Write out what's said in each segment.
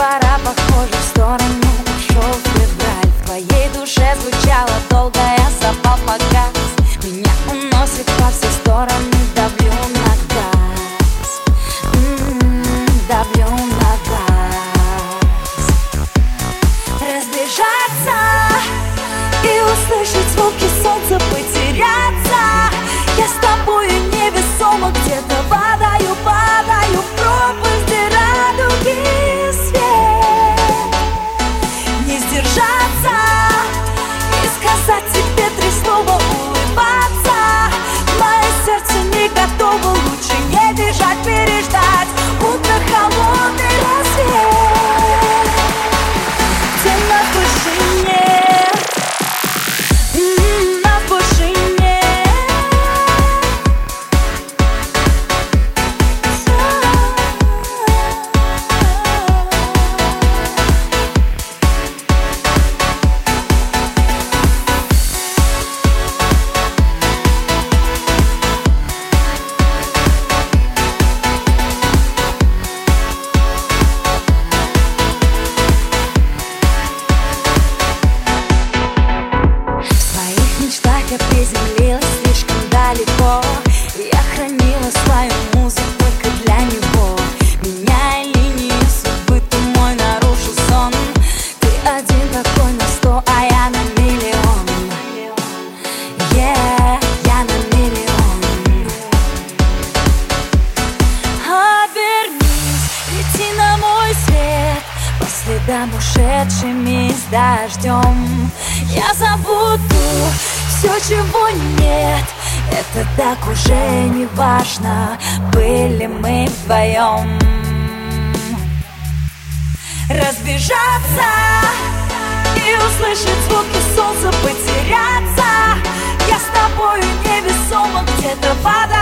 двора, похоже, в сторону ушел февраль. В твоей душе звучала долгая запал погас. Меня уносит по все стороны, давлю на газ. М-м-м, Давлю на газ. Разбежаться и услышать звуки солнца дождем. Я забуду все, чего нет. Это так уже не важно. Были мы вдвоем Разбежаться И услышать звуки солнца Потеряться. Я с тобою невесомо где-то вода.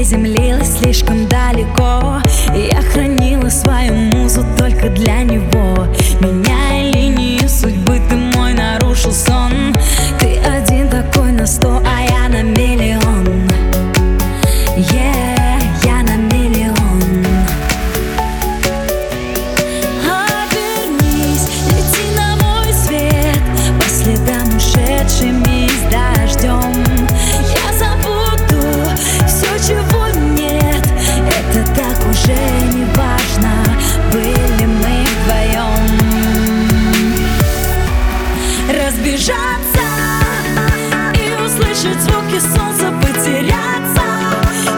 приземлилась слишком далеко. И Я хранила свою музу только для него. Меняя линии судьбы, ты мой нарушил сон. Ты услышать звуки солнца Потеряться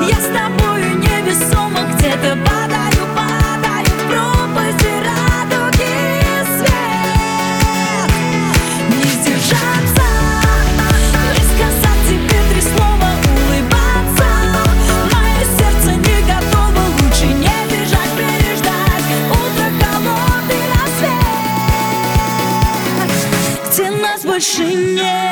Я с тобою невесомо где-то падаю, падаю в пропасть радуги свет. Не сдержаться. И сказать тебе три слова улыбаться. Мое сердце не готово, лучше не бежать, переждать Утро, холодный рассвет. Где нас больше нет